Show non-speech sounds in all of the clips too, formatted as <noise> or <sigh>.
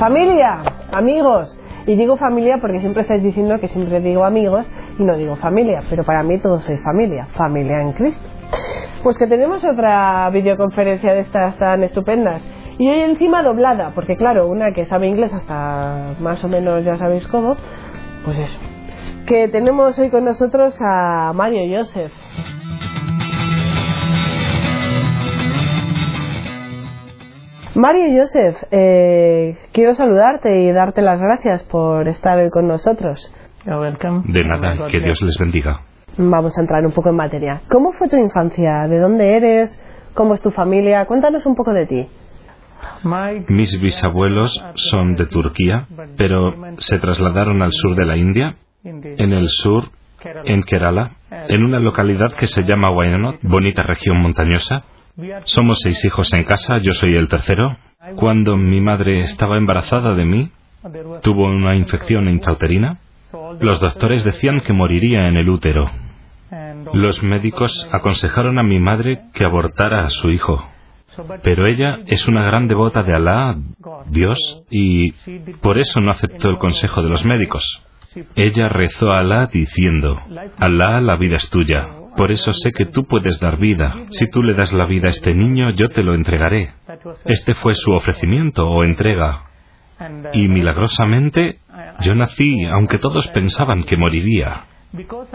Familia, amigos. Y digo familia porque siempre estáis diciendo que siempre digo amigos y no digo familia, pero para mí todos soy familia, familia en Cristo. Pues que tenemos otra videoconferencia de estas tan estupendas. Y hoy encima doblada, porque claro, una que sabe inglés hasta más o menos ya sabéis cómo, pues eso. Que tenemos hoy con nosotros a Mario Joseph. Mario Joseph, eh, quiero saludarte y darte las gracias por estar hoy con nosotros. De nada, que Dios les bendiga. Vamos a entrar un poco en materia. ¿Cómo fue tu infancia? ¿De dónde eres? ¿Cómo es tu familia? Cuéntanos un poco de ti. Mis bisabuelos son de Turquía, pero se trasladaron al sur de la India, en el sur, en Kerala, en una localidad que se llama Wayanad, bonita región montañosa. Somos seis hijos en casa, yo soy el tercero. Cuando mi madre estaba embarazada de mí, tuvo una infección intrauterina. Los doctores decían que moriría en el útero. Los médicos aconsejaron a mi madre que abortara a su hijo. Pero ella es una gran devota de Alá, Dios, y por eso no aceptó el consejo de los médicos. Ella rezó a Alá diciendo, Alá, la vida es tuya. Por eso sé que tú puedes dar vida. Si tú le das la vida a este niño, yo te lo entregaré. Este fue su ofrecimiento o entrega. Y milagrosamente, yo nací, aunque todos pensaban que moriría.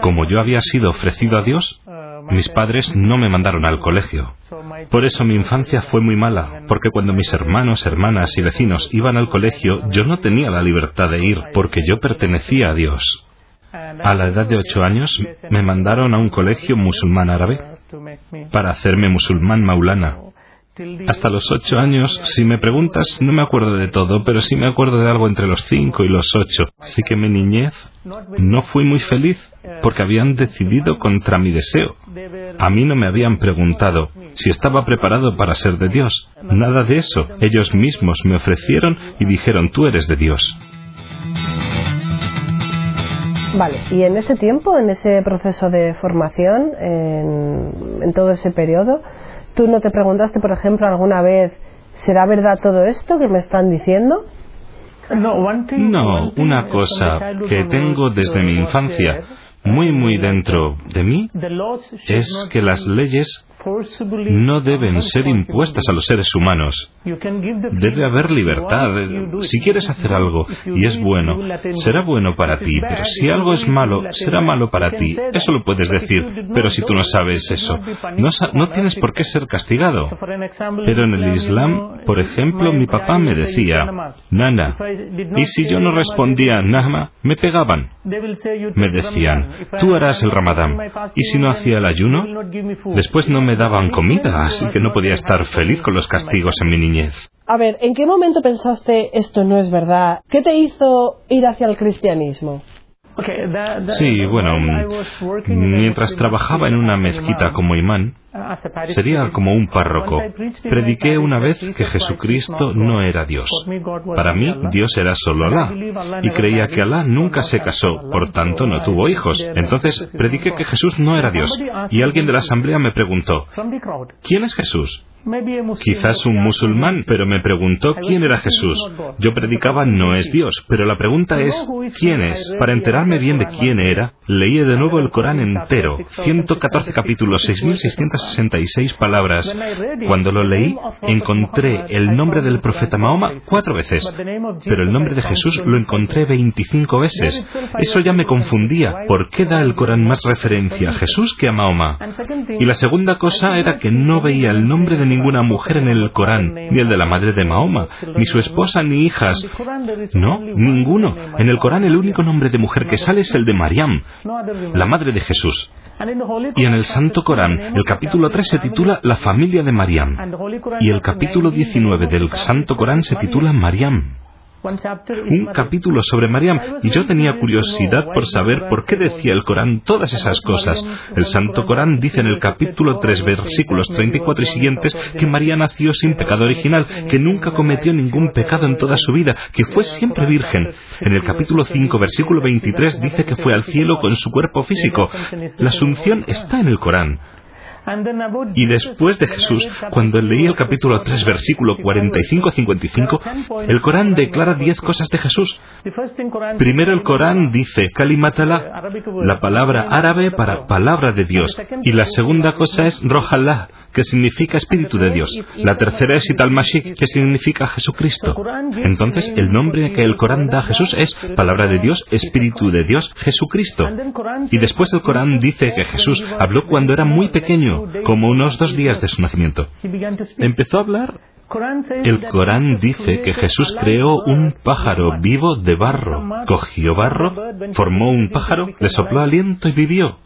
Como yo había sido ofrecido a Dios, mis padres no me mandaron al colegio. Por eso mi infancia fue muy mala, porque cuando mis hermanos, hermanas y vecinos iban al colegio, yo no tenía la libertad de ir, porque yo pertenecía a Dios. A la edad de ocho años me mandaron a un colegio musulmán árabe para hacerme musulmán maulana. Hasta los ocho años, si me preguntas, no me acuerdo de todo, pero sí me acuerdo de algo entre los cinco y los ocho. Así que mi niñez no fui muy feliz porque habían decidido contra mi deseo. A mí no me habían preguntado si estaba preparado para ser de Dios. Nada de eso. Ellos mismos me ofrecieron y dijeron, tú eres de Dios. Vale, y en ese tiempo, en ese proceso de formación, en, en todo ese periodo, ¿Tú no te preguntaste, por ejemplo, alguna vez, ¿será verdad todo esto que me están diciendo? No, una cosa que tengo desde mi infancia, muy, muy dentro de mí, es que las leyes no deben ser impuestas a los seres humanos. Debe haber libertad. Si quieres hacer algo y es bueno, será bueno para ti, pero si algo es malo, será malo para ti. Eso lo puedes decir, pero si tú no sabes eso, no, no tienes por qué ser castigado. Pero en el Islam, por ejemplo, mi papá me decía, Nana, y si yo no respondía Nahma, me pegaban. Me decían, tú harás el ramadán, y si no hacía el ayuno, después no me daban comida, así que no podía estar feliz con los castigos en mi niñez. A ver, ¿en qué momento pensaste esto no es verdad? ¿Qué te hizo ir hacia el cristianismo? Sí, bueno, mientras trabajaba en una mezquita como imán, sería como un párroco. Prediqué una vez que Jesucristo no era Dios. Para mí, Dios era solo Alá. Y creía que Alá nunca se casó, por tanto no tuvo hijos. Entonces, prediqué que Jesús no era Dios. Y alguien de la asamblea me preguntó, ¿quién es Jesús? Quizás un musulmán, pero me preguntó quién era Jesús. Yo predicaba no es Dios, pero la pregunta es ¿quién es? Para enterarme bien de quién era, leí de nuevo el Corán entero, 114 capítulos, 6.666 palabras. Cuando lo leí, encontré el nombre del profeta Mahoma cuatro veces, pero el nombre de Jesús lo encontré 25 veces. Eso ya me confundía. ¿Por qué da el Corán más referencia a Jesús que a Mahoma? Y la segunda cosa era que no veía el nombre de ninguna mujer en el Corán, ni el de la madre de Mahoma, ni su esposa ni hijas. No, ninguno. En el Corán el único nombre de mujer que sale es el de Mariam, la madre de Jesús. Y en el Santo Corán, el capítulo 3 se titula La familia de Mariam. Y el capítulo 19 del Santo Corán se titula Mariam un capítulo sobre Mariam y yo tenía curiosidad por saber por qué decía el Corán todas esas cosas. El Santo Corán dice en el capítulo 3, versículos 34 y siguientes, que María nació sin pecado original, que nunca cometió ningún pecado en toda su vida, que fue siempre virgen. En el capítulo 5, versículo 23 dice que fue al cielo con su cuerpo físico. La asunción está en el Corán. Y después de Jesús, cuando leí el capítulo 3, versículo 45-55, el Corán declara diez cosas de Jesús. Primero el Corán dice Kalimatala, la palabra árabe para palabra de Dios. Y la segunda cosa es Rojallah, que significa Espíritu de Dios. La tercera es Italmashik, que significa Jesucristo. Entonces, el nombre que el Corán da a Jesús es Palabra de Dios, Espíritu de Dios, Jesucristo. Y después el Corán dice que Jesús habló cuando era muy pequeño, como unos dos días de su nacimiento. Empezó a hablar el Corán dice que Jesús creó un pájaro vivo de barro. Cogió barro, formó un pájaro, le sopló aliento y vivió.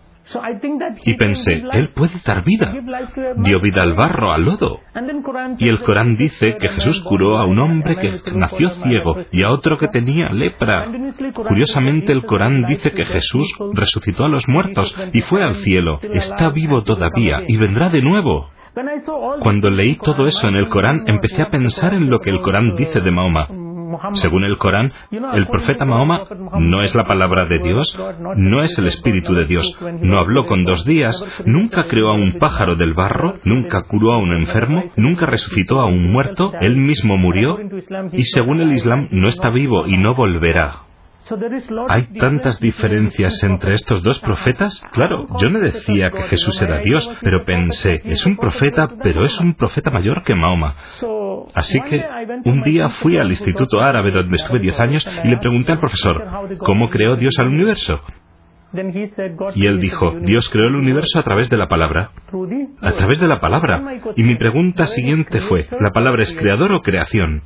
Y pensé, Él puede dar vida. Dio vida al barro, al lodo. Y el Corán dice que Jesús curó a un hombre que nació ciego y a otro que tenía lepra. Curiosamente, el Corán dice que Jesús resucitó a los muertos y fue al cielo. Está vivo todavía y vendrá de nuevo. Cuando leí todo eso en el Corán, empecé a pensar en lo que el Corán dice de Mahoma. Según el Corán, el profeta Mahoma no es la palabra de Dios, no es el Espíritu de Dios, no habló con dos días, nunca creó a un pájaro del barro, nunca curó a un enfermo, nunca resucitó a un muerto, él mismo murió y según el Islam no está vivo y no volverá. ¿Hay tantas diferencias entre estos dos profetas? Claro, yo no decía que Jesús era Dios, pero pensé, es un profeta, pero es un profeta mayor que Mahoma. Así que un día fui al Instituto Árabe donde estuve diez años y le pregunté al profesor, ¿cómo creó Dios al universo? Y él dijo, Dios creó el universo a través de la palabra. A través de la palabra. Y mi pregunta siguiente fue, ¿la palabra es creador o creación?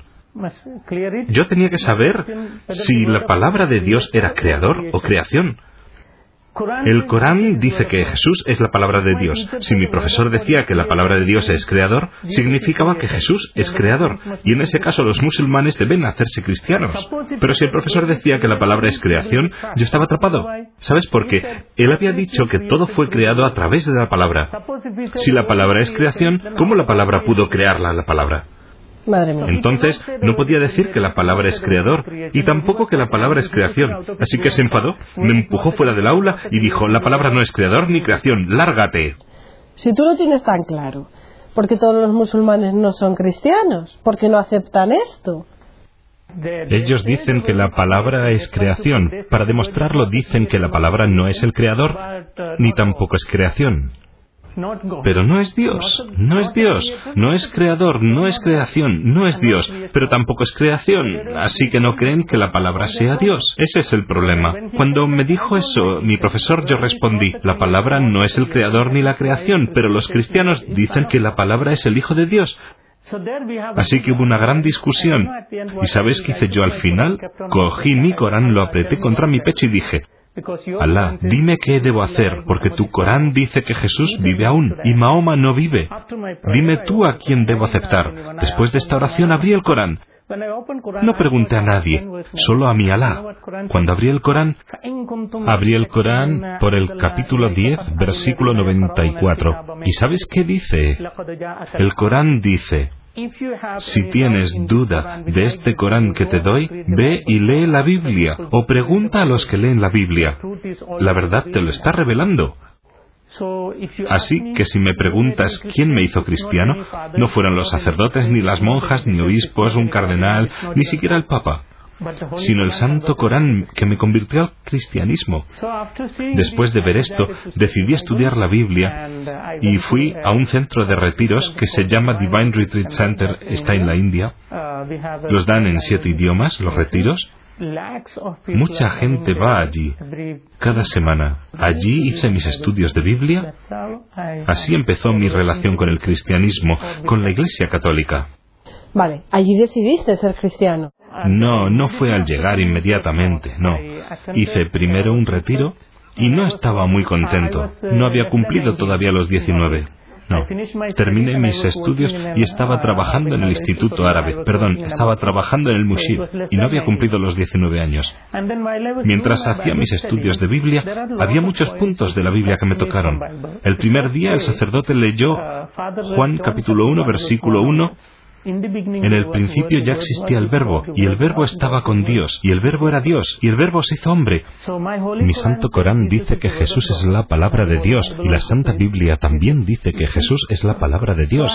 Yo tenía que saber si la palabra de Dios era creador o creación. El Corán dice que Jesús es la palabra de Dios. Si mi profesor decía que la palabra de Dios es creador, significaba que Jesús es creador. Y en ese caso los musulmanes deben hacerse cristianos. Pero si el profesor decía que la palabra es creación, yo estaba atrapado. ¿Sabes por qué? Él había dicho que todo fue creado a través de la palabra. Si la palabra es creación, ¿cómo la palabra pudo crearla la palabra? Entonces, no podía decir que la palabra es creador y tampoco que la palabra es creación. Así que se enfadó, me empujó fuera del aula y dijo, la palabra no es creador ni creación, lárgate. Si tú lo tienes tan claro, ¿por qué todos los musulmanes no son cristianos? ¿Por qué no aceptan esto? Ellos dicen que la palabra es creación. Para demostrarlo dicen que la palabra no es el creador, ni tampoco es creación. Pero no es Dios, no es Dios, no es creador, no es creación, no es Dios, pero tampoco es creación, así que no creen que la palabra sea Dios. Ese es el problema. Cuando me dijo eso, mi profesor, yo respondí, la palabra no es el creador ni la creación, pero los cristianos dicen que la palabra es el Hijo de Dios. Así que hubo una gran discusión. ¿Y sabes qué hice yo al final? Cogí mi Corán, lo apreté contra mi pecho y dije, Alá, dime qué debo hacer, porque tu Corán dice que Jesús vive aún y Mahoma no vive. Dime tú a quién debo aceptar. Después de esta oración abrí el Corán. No pregunté a nadie, solo a mi Alá. Cuando abrí el Corán, abrí el Corán por el capítulo 10, versículo 94. ¿Y sabes qué dice? El Corán dice, si tienes duda de este Corán que te doy, ve y lee la Biblia o pregunta a los que leen la Biblia. La verdad te lo está revelando. Así que si me preguntas quién me hizo cristiano, no fueron los sacerdotes, ni las monjas, ni obispos, un cardenal, ni siquiera el Papa sino el Santo Corán que me convirtió al cristianismo. Después de ver esto, decidí estudiar la Biblia y fui a un centro de retiros que se llama Divine Retreat Center, está en la India. Los dan en siete idiomas, los retiros. Mucha gente va allí cada semana. Allí hice mis estudios de Biblia. Así empezó mi relación con el cristianismo, con la Iglesia Católica. Vale, allí decidiste ser cristiano. No, no fue al llegar inmediatamente, no. Hice primero un retiro y no estaba muy contento. No había cumplido todavía los 19. No. Terminé mis estudios y estaba trabajando en el Instituto Árabe. Perdón, estaba trabajando en el Mushid y no había cumplido los 19 años. Mientras hacía mis estudios de Biblia, había muchos puntos de la Biblia que me tocaron. El primer día el sacerdote leyó Juan capítulo 1, versículo 1 En el principio ya existía el verbo, y el verbo estaba con Dios, y el verbo era Dios, y el verbo se hizo hombre. Mi santo Corán dice que Jesús es la palabra de Dios, y la Santa Biblia también dice que Jesús es la palabra de Dios.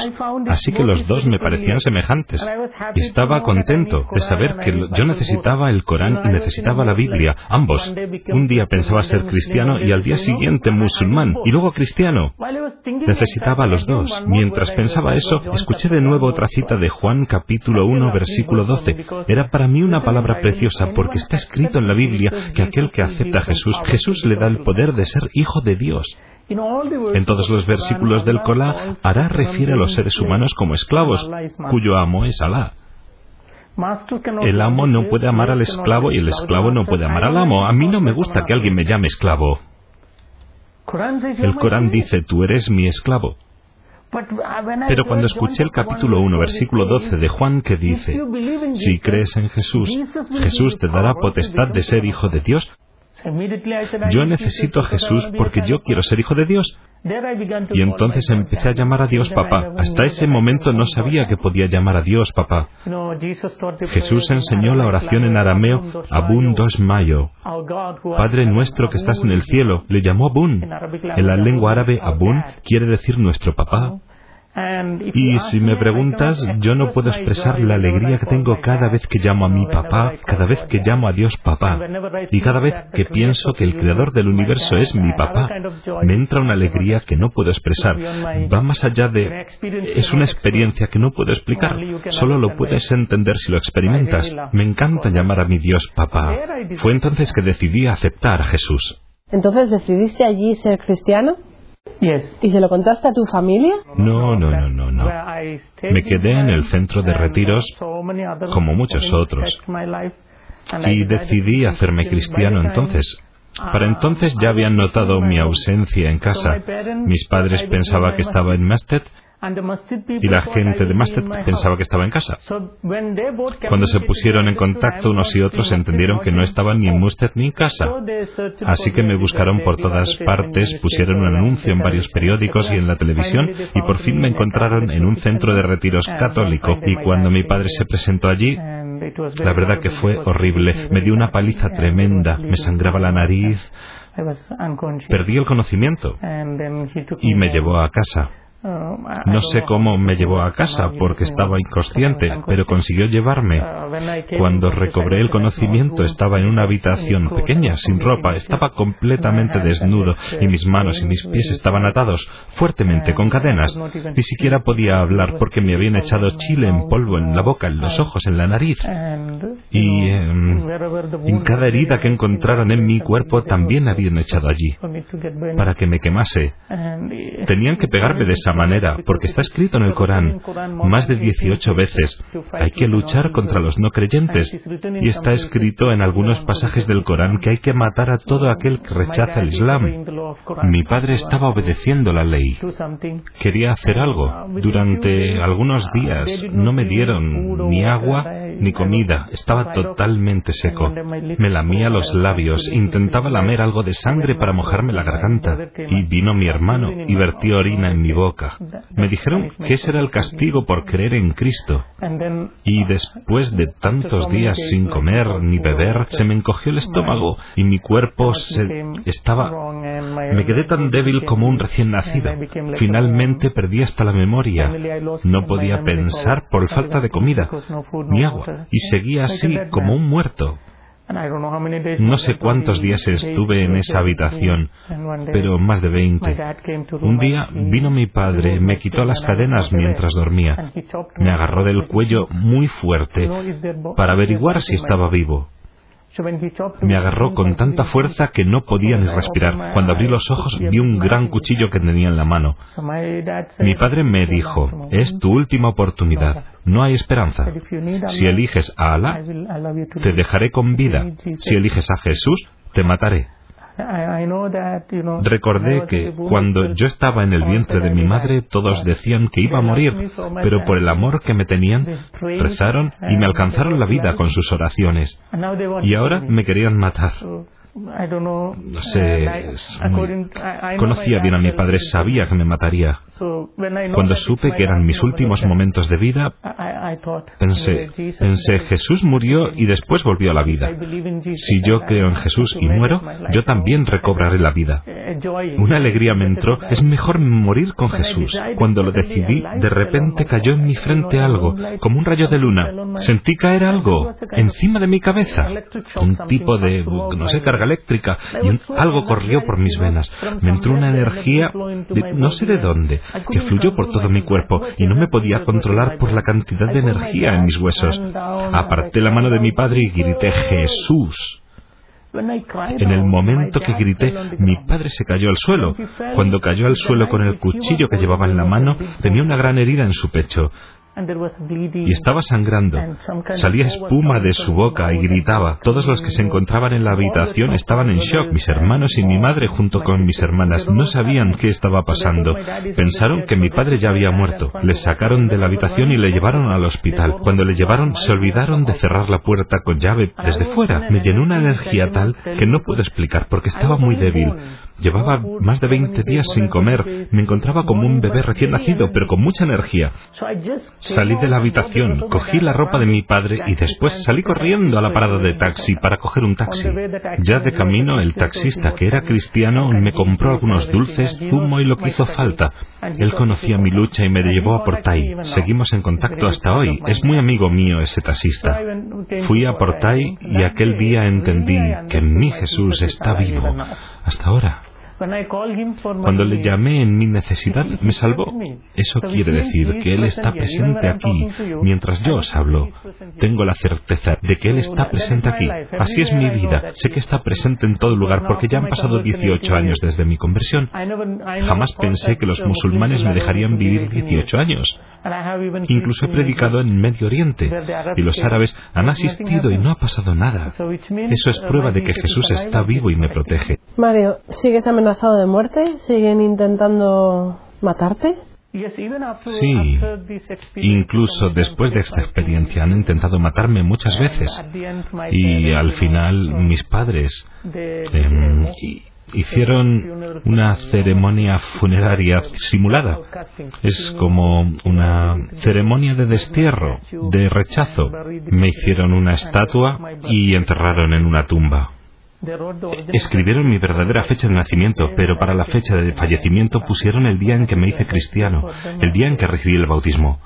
Así que los dos me parecían semejantes. Y estaba contento de saber que yo necesitaba el Corán y necesitaba la Biblia, ambos. Un día pensaba ser cristiano y al día siguiente musulmán, y luego cristiano. Necesitaba a los dos. Mientras pensaba eso, escuché de nuevo otra cita de Juan capítulo 1 versículo 12. Era para mí una palabra preciosa porque está escrito en la Biblia que aquel que acepta a Jesús, Jesús le da el poder de ser hijo de Dios. En todos los versículos del Corán, Ará refiere a los seres humanos como esclavos, cuyo amo es Alá. El amo no puede amar al esclavo y el esclavo no puede amar al amo. A mí no me gusta que alguien me llame esclavo. El Corán dice, tú eres mi esclavo. Pero cuando escuché el capítulo 1, versículo 12 de Juan que dice, si crees en Jesús, Jesús te dará potestad de ser hijo de Dios, yo necesito a Jesús porque yo quiero ser hijo de Dios. Y entonces empecé a llamar a Dios papá. Hasta ese momento no sabía que podía llamar a Dios papá. Jesús enseñó la oración en arameo Abun dos Mayo. Padre nuestro que estás en el cielo, le llamó Abun. En la lengua árabe Abun quiere decir nuestro papá. Y si me preguntas, yo no puedo expresar la alegría que tengo cada vez que llamo a mi papá, cada vez que llamo a Dios papá, y cada vez que pienso que el creador del universo es mi papá. Me entra una alegría que no puedo expresar. Va más allá de... Es una experiencia que no puedo explicar. Solo lo puedes entender si lo experimentas. Me encanta llamar a mi Dios papá. Fue entonces que decidí aceptar a Jesús. Entonces decidiste allí ser cristiano? ¿Y se lo contaste a tu familia? No, no, no, no, no. Me quedé en el centro de retiros como muchos otros. Y decidí hacerme cristiano entonces. Para entonces ya habían notado mi ausencia en casa. Mis padres pensaban que estaba en Mastet y la gente de Mastet pensaba que estaba en casa. Cuando se pusieron en contacto unos y otros entendieron que no estaban ni en Mastet ni en casa. Así que me buscaron por todas partes, pusieron un anuncio en varios periódicos y en la televisión y por fin me encontraron en un centro de retiros católico y cuando mi padre se presentó allí, la verdad que fue horrible. Me dio una paliza tremenda, me sangraba la nariz, perdí el conocimiento y me llevó a casa. Oh, no sé cómo me llevó a casa porque estaba inconsciente, pero consiguió llevarme. Cuando recobré el conocimiento estaba en una habitación pequeña, sin ropa, estaba completamente desnudo y mis manos y mis pies estaban atados fuertemente con cadenas. Ni siquiera podía hablar porque me habían echado chile en polvo en la boca, en los ojos, en la nariz. Y em, en cada herida que encontraron en mi cuerpo también habían echado allí para que me quemase. Tenían que pegarme de manera, porque está escrito en el Corán más de 18 veces, hay que luchar contra los no creyentes, y está escrito en algunos pasajes del Corán que hay que matar a todo aquel que rechaza el Islam. Mi padre estaba obedeciendo la ley. Quería hacer algo. Durante algunos días no me dieron ni agua ni comida, estaba totalmente seco. Me lamía los labios, intentaba lamer algo de sangre para mojarme la garganta, y vino mi hermano y vertió orina en mi boca me dijeron que ese era el castigo por creer en Cristo. Y después de tantos días sin comer ni beber, se me encogió el estómago y mi cuerpo se estaba... Me quedé tan débil como un recién nacido. Finalmente perdí hasta la memoria. No podía pensar por falta de comida ni agua y seguía así como un muerto. No sé cuántos días estuve en esa habitación, pero más de veinte. Un día vino mi padre, me quitó las cadenas mientras dormía, me agarró del cuello muy fuerte para averiguar si estaba vivo. Me agarró con tanta fuerza que no podía ni respirar. Cuando abrí los ojos vi un gran cuchillo que tenía en la mano. Mi padre me dijo, es tu última oportunidad, no hay esperanza. Si eliges a Alá, te dejaré con vida. Si eliges a Jesús, te mataré. Recordé que cuando yo estaba en el vientre de mi madre todos decían que iba a morir, pero por el amor que me tenían, rezaron y me alcanzaron la vida con sus oraciones. Y ahora me querían matar. No sé, conocía bien a mi padre, sabía que me mataría. Cuando supe que eran mis últimos momentos de vida, pensé, pensé, Jesús murió y después volvió a la vida. Si yo creo en Jesús y muero, yo también recobraré la vida. Una alegría me entró, <laughs> es mejor morir con Jesús. Cuando lo decidí, de repente cayó en mi frente algo, como un rayo de luna. Sentí caer algo encima de mi cabeza, un tipo de, no sé, carga eléctrica, y algo corrió por mis venas. Me entró una energía, de, no sé de dónde, que fluyó por todo mi cuerpo y no me podía controlar por la cantidad de energía en mis huesos. Aparté la mano de mi padre y grité Jesús. En el momento que grité, mi padre se cayó al suelo. Cuando cayó al suelo con el cuchillo que llevaba en la mano, tenía una gran herida en su pecho y estaba sangrando. Salía espuma de su boca y gritaba. Todos los que se encontraban en la habitación estaban en shock. Mis hermanos y mi madre junto con mis hermanas no sabían qué estaba pasando. Pensaron que mi padre ya había muerto. Le sacaron de la habitación y le llevaron al hospital. Cuando le llevaron se olvidaron de cerrar la puerta con llave desde fuera. Me llenó una energía tal que no puedo explicar porque estaba muy débil. Llevaba más de 20 días sin comer. Me encontraba como un bebé recién nacido, pero con mucha energía. Salí de la habitación, cogí la ropa de mi padre y después salí corriendo a la parada de taxi para coger un taxi. Ya de camino, el taxista, que era cristiano, me compró algunos dulces, zumo y lo que hizo falta. Él conocía mi lucha y me llevó a Portay. Seguimos en contacto hasta hoy. Es muy amigo mío ese taxista. Fui a Portay y aquel día entendí que mi Jesús está vivo. Hasta ahora. Cuando le llamé en mi necesidad, me salvó. Eso quiere decir que Él está presente aquí mientras yo os hablo. Tengo la certeza de que Él está presente aquí. Así es mi vida. Sé que está presente en todo lugar porque ya han pasado 18 años desde mi conversión. Jamás pensé que los musulmanes me dejarían vivir 18 años. Incluso he predicado en Medio Oriente y los árabes han asistido y no ha pasado nada. Eso es prueba de que Jesús está vivo y me protege. Mario, ¿sigues amenazado de muerte? ¿Siguen intentando matarte? Sí, incluso después de esta experiencia han intentado matarme muchas veces y al final mis padres eh, hicieron una ceremonia funeraria simulada. Es como una ceremonia de destierro, de rechazo. Me hicieron una estatua y enterraron en una tumba. Escribieron mi verdadera fecha de nacimiento, pero para la fecha de fallecimiento pusieron el día en que me hice cristiano, el día en que recibí el bautismo.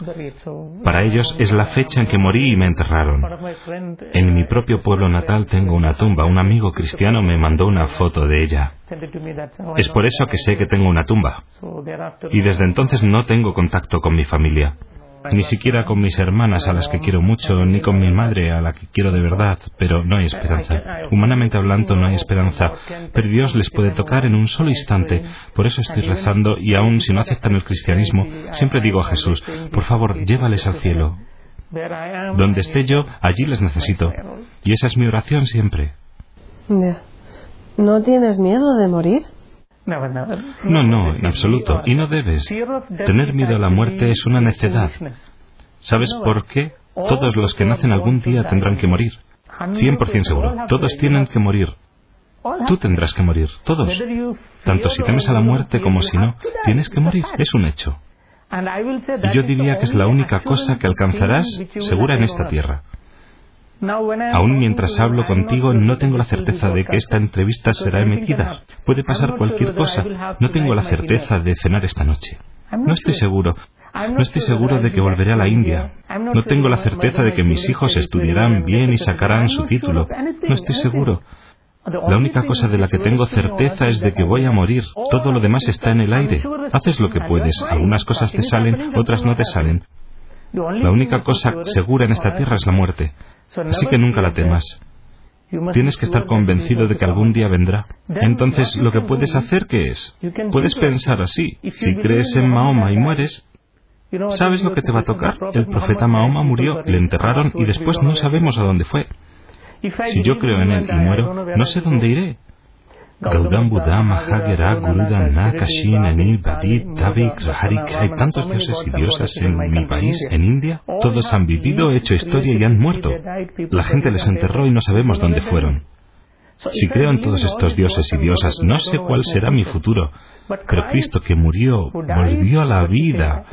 Para ellos es la fecha en que morí y me enterraron. En mi propio pueblo natal tengo una tumba. Un amigo cristiano me mandó una foto de ella. Es por eso que sé que tengo una tumba. Y desde entonces no tengo contacto con mi familia ni siquiera con mis hermanas a las que quiero mucho, ni con mi madre a la que quiero de verdad, pero no hay esperanza. Humanamente hablando no hay esperanza, pero Dios les puede tocar en un solo instante. Por eso estoy rezando y aun si no aceptan el cristianismo, siempre digo a Jesús, por favor, llévales al cielo. Donde esté yo, allí les necesito. Y esa es mi oración siempre. ¿No tienes miedo de morir? No, no, en absoluto. Y no debes. Tener miedo a la muerte es una necedad. ¿Sabes por qué? Todos los que nacen algún día tendrán que morir. 100% seguro. Todos tienen que morir. Tú tendrás que morir. Todos. Tanto si temes a la muerte como si no, tienes que morir. Es un hecho. Y yo diría que es la única cosa que alcanzarás segura en esta tierra. Aún mientras hablo contigo no tengo la certeza de que esta entrevista será emitida. Puede pasar cualquier cosa. No tengo la certeza de cenar esta noche. No estoy seguro. No estoy seguro de que volveré a la India. No tengo la certeza de que mis hijos estudiarán bien y sacarán su título. No estoy seguro. La única cosa de la que tengo certeza es de que voy a morir. Todo lo demás está en el aire. Haces lo que puedes. Algunas cosas te salen, otras no te salen. La única cosa segura en esta tierra es la muerte. Así que nunca la temas. Tienes que estar convencido de que algún día vendrá. Entonces, lo que puedes hacer, ¿qué es? Puedes pensar así. Si crees en Mahoma y mueres, ¿sabes lo que te va a tocar? El profeta Mahoma murió, le enterraron y después no sabemos a dónde fue. Si yo creo en él y muero, no sé dónde iré. Gaudam Buddha, Mahagera, Guruda, Nakashin, Anil, Badit, Davik. Hay tantos dioses y diosas en mi país, en India. Todos han vivido, hecho historia y han muerto. La gente les enterró y no sabemos dónde fueron. Si creo en todos estos dioses y diosas, no sé cuál será mi futuro. Pero Cristo que murió, volvió a la vida.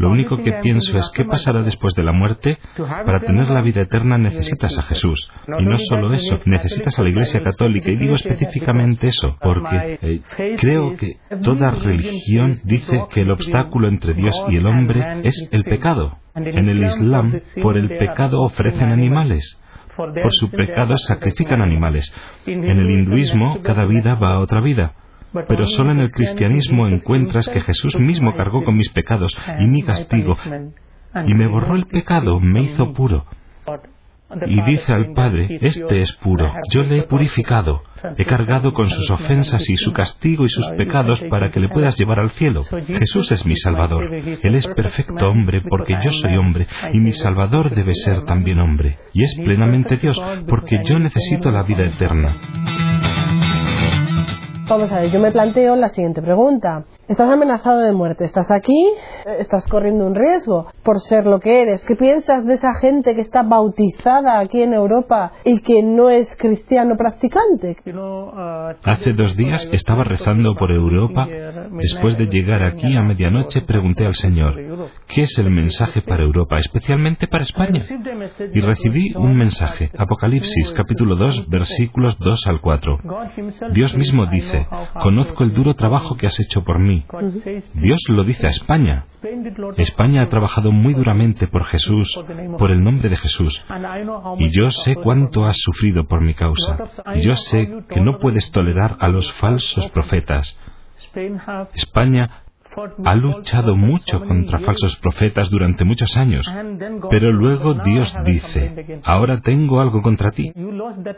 Lo único que pienso es qué pasará después de la muerte. Para tener la vida eterna necesitas a Jesús. Y no solo eso, necesitas a la Iglesia Católica. Y digo específicamente eso, porque eh, creo que toda religión dice que el obstáculo entre Dios y el hombre es el pecado. En el Islam, por el pecado ofrecen animales. Por su pecado sacrifican animales. En el hinduismo, cada vida va a otra vida. Pero solo en el cristianismo encuentras que Jesús mismo cargó con mis pecados y mi castigo, y me borró el pecado, me hizo puro. Y dice al Padre, este es puro, yo le he purificado, he cargado con sus ofensas y su castigo y sus pecados para que le puedas llevar al cielo. Jesús es mi Salvador. Él es perfecto hombre porque yo soy hombre y mi Salvador debe ser también hombre. Y es plenamente Dios porque yo necesito la vida eterna. Vamos a ver, yo me planteo la siguiente pregunta. Estás amenazado de muerte, estás aquí, estás corriendo un riesgo por ser lo que eres. ¿Qué piensas de esa gente que está bautizada aquí en Europa y que no es cristiano practicante? Hace dos días estaba rezando por Europa. Después de llegar aquí a medianoche pregunté al Señor, ¿qué es el mensaje para Europa, especialmente para España? Y recibí un mensaje, Apocalipsis capítulo 2 versículos 2 al 4. Dios mismo dice, conozco el duro trabajo que has hecho por mí Dios lo dice a España. España ha trabajado muy duramente por Jesús, por el nombre de Jesús. Y yo sé cuánto has sufrido por mi causa. Y yo sé que no puedes tolerar a los falsos profetas. España ha luchado mucho contra falsos profetas durante muchos años, pero luego Dios dice, ahora tengo algo contra ti.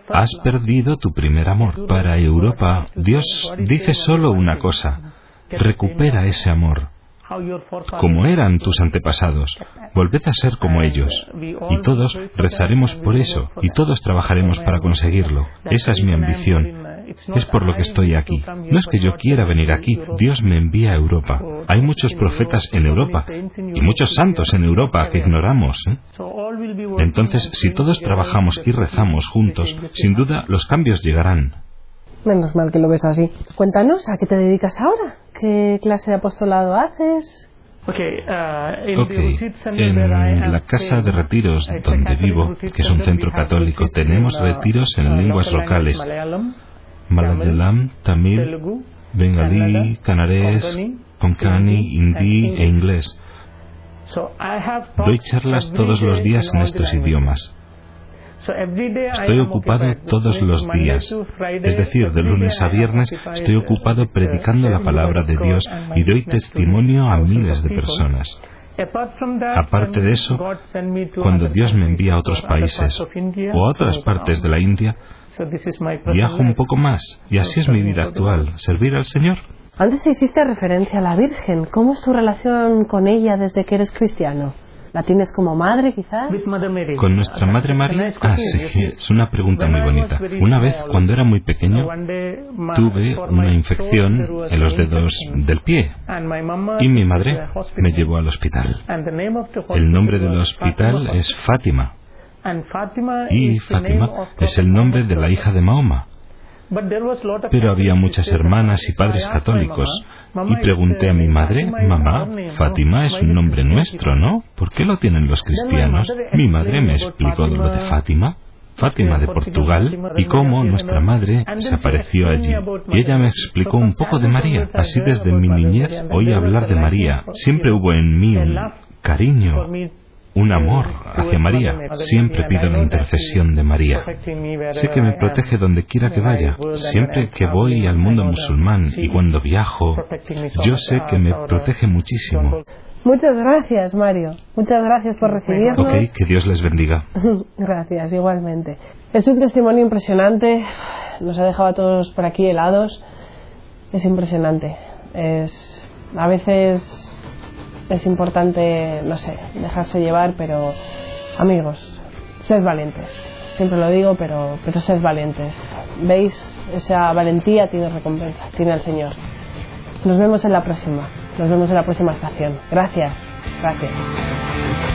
Has perdido tu primer amor. Para Europa, Dios dice solo una cosa, recupera ese amor. Como eran tus antepasados, volved a ser como ellos. Y todos rezaremos por eso, y todos trabajaremos para conseguirlo. Esa es mi ambición. Es por lo que estoy aquí. No es que yo quiera venir aquí, Dios me envía a Europa. Hay muchos profetas en Europa y muchos santos en Europa que ignoramos. ¿eh? Entonces, si todos trabajamos y rezamos juntos, sin duda los cambios llegarán. Menos mal que lo ves así. Cuéntanos, ¿a qué te dedicas ahora? ¿Qué clase de apostolado haces? Ok, en la casa de retiros donde vivo, que es un centro católico, tenemos retiros en lenguas locales. Malayalam, Tamil, Bengalí, Canarés, Konkani, Hindi e inglés. Doy charlas todos los días en estos idiomas. Estoy ocupado todos los días, es decir, de lunes a viernes estoy ocupado predicando la palabra de Dios y doy testimonio a miles de personas. Aparte de eso, cuando Dios me envía a otros países o a otras partes de la India, viajo un poco más y así es mi vida actual, servir al Señor. Antes hiciste referencia a la Virgen. ¿Cómo es tu relación con ella desde que eres cristiano? ¿La tienes como madre, quizás? Con nuestra madre María. Ah, sí, es una pregunta muy bonita. Una vez, cuando era muy pequeño, tuve una infección en los dedos del pie y mi madre me llevó al hospital. El nombre del hospital es Fátima. Y Fátima es el nombre de la hija de Mahoma. Pero había muchas hermanas y padres católicos. Y pregunté a mi madre, mamá, Fátima es un nombre nuestro, ¿no? ¿Por qué lo tienen los cristianos? Mi madre me explicó lo de Fátima. Fátima de Portugal y cómo nuestra madre se apareció allí. Y ella me explicó un poco de María. Así desde mi niñez oí hablar de María. Siempre hubo en mí un cariño un amor hacia María. Siempre pido la intercesión de María. Sé que me protege donde quiera que vaya. Siempre que voy al mundo musulmán y cuando viajo, yo sé que me protege muchísimo. Muchas gracias, Mario. Muchas gracias por recibirnos. Ok, que Dios les bendiga. <laughs> gracias, igualmente. Es un testimonio impresionante. Nos ha dejado a todos por aquí helados. Es impresionante. Es a veces es importante, no sé, dejarse llevar, pero amigos, sed valientes. Siempre lo digo, pero, pero sed valientes. ¿Veis? Esa valentía tiene recompensa, tiene el Señor. Nos vemos en la próxima. Nos vemos en la próxima estación. Gracias. Gracias.